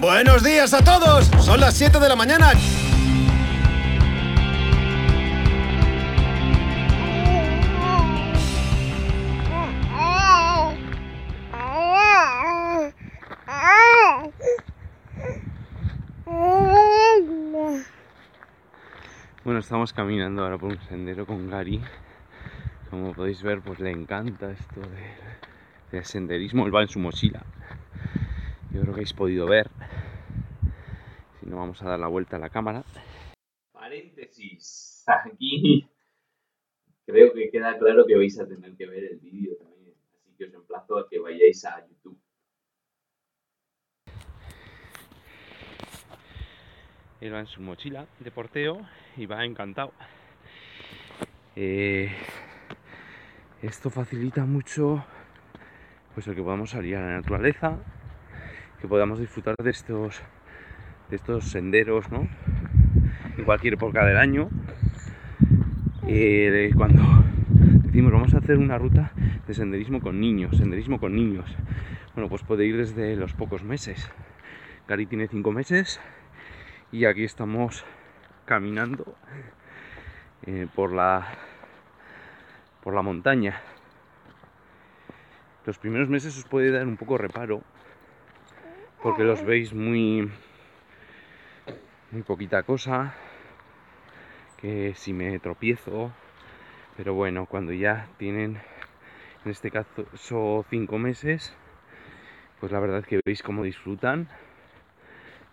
Buenos días a todos. Son las 7 de la mañana. Bueno, estamos caminando ahora por un sendero con Gary. Como podéis ver, pues le encanta esto de, del senderismo. Él va en su mochila. Yo creo que habéis podido ver. Si no, vamos a dar la vuelta a la cámara. Paréntesis. Aquí creo que queda claro que vais a tener que ver el vídeo también. Así que os emplazo a que vayáis a YouTube. Él va en su mochila de porteo y va encantado. Eh, esto facilita mucho pues el que podamos salir a la naturaleza, que podamos disfrutar de estos de estos senderos, ¿no? En cualquier época del año. Eh, cuando decimos vamos a hacer una ruta de senderismo con niños, senderismo con niños. Bueno, pues puede ir desde los pocos meses. Gary tiene cinco meses y aquí estamos caminando eh, por la por la montaña los primeros meses os puede dar un poco reparo porque los veis muy muy poquita cosa que si me tropiezo pero bueno cuando ya tienen en este caso cinco meses pues la verdad es que veis cómo disfrutan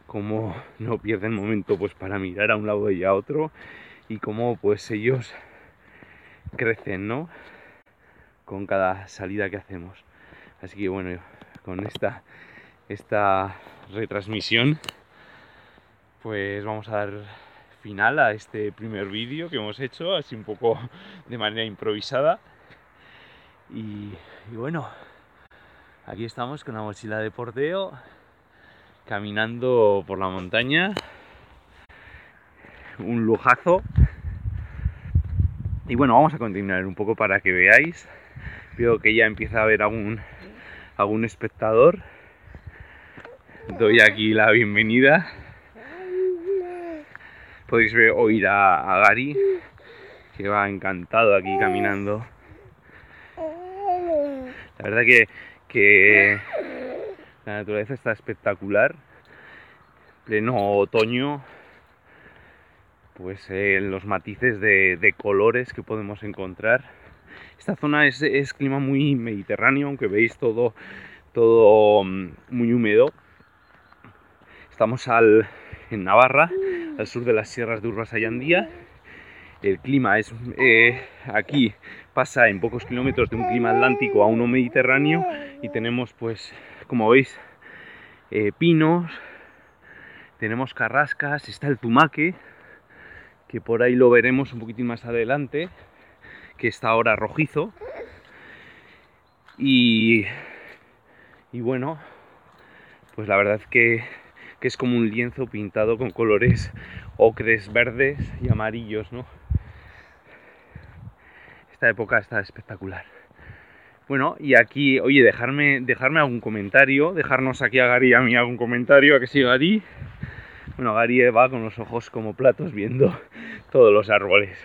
cómo no pierden momento pues para mirar a un lado y a otro y cómo pues ellos crecen, ¿no? Con cada salida que hacemos. Así que bueno, con esta esta retransmisión pues vamos a dar final a este primer vídeo que hemos hecho, así un poco de manera improvisada. Y, bueno, aquí estamos con la mochila de porteo caminando por la montaña. Un lujazo. Y bueno, vamos a continuar un poco para que veáis. Veo que ya empieza a haber algún, algún espectador. Doy aquí la bienvenida. Podéis ver, oír a, a Gary, que va encantado aquí caminando. La verdad que, que la naturaleza está espectacular. Pleno otoño. Pues eh, los matices de, de, colores que podemos encontrar. Esta zona es, es, clima muy mediterráneo, aunque veis todo, todo mm, muy húmedo. Estamos en Navarra, al sur de las sierras de Urbasa y Andía. El clima es eh, aquí pasa en pocos kilómetros de un clima atlántico a uno mediterráneo y tenemos pues como veis, eh, pinos, tenemos carrascas, está el tumaque, que por ahí lo veremos un poquitín más adelante, que está ahora rojizo. Y, y bueno, pues la verdad es que, que, es como un lienzo pintado con colores ocres, verdes y amarillos, ¿no? Esta época está espectacular. Bueno, y aquí, oye, dejarme, dejarme algún comentario, dejarnos aquí a Gary y a mí algún comentario, a que sí, Gary. Bueno, Gary va con los ojos como platos viendo todos los árboles.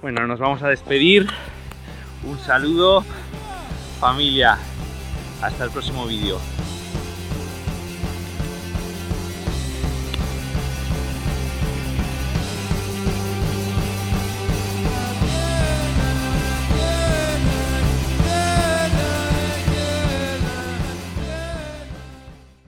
Bueno, nos vamos a despedir. Un saludo, familia. Hasta el próximo vídeo.